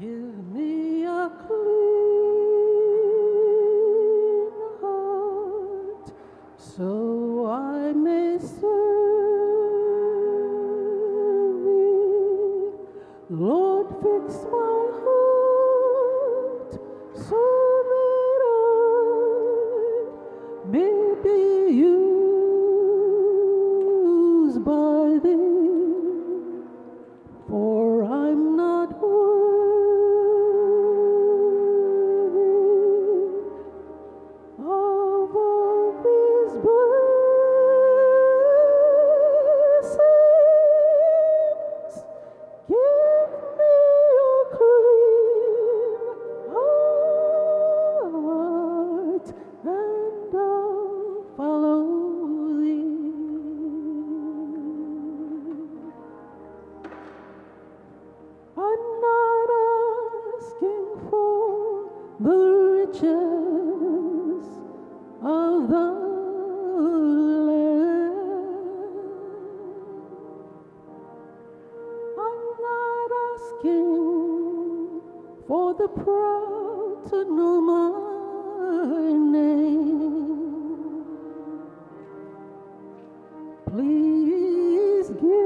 give me a clue so i miss you lord fix my heart so by thee. the riches of the land. I'm not asking for the proud to know my name. Please give.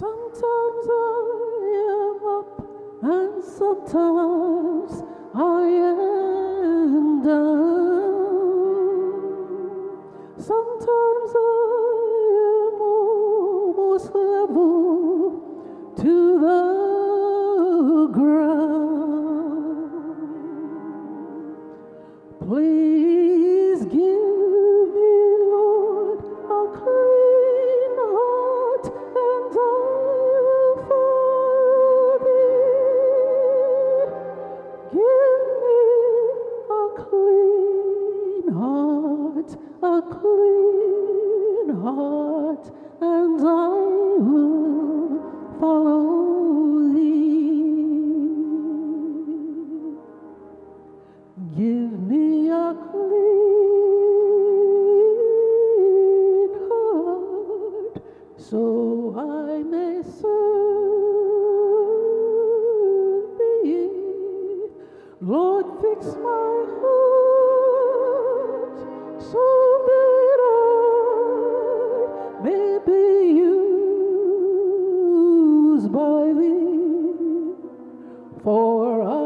Sometimes I am up and sometimes I am down. clean heart, and I will follow thee. Give me a clean heart, so I may serve thee. Lord, fix my for us.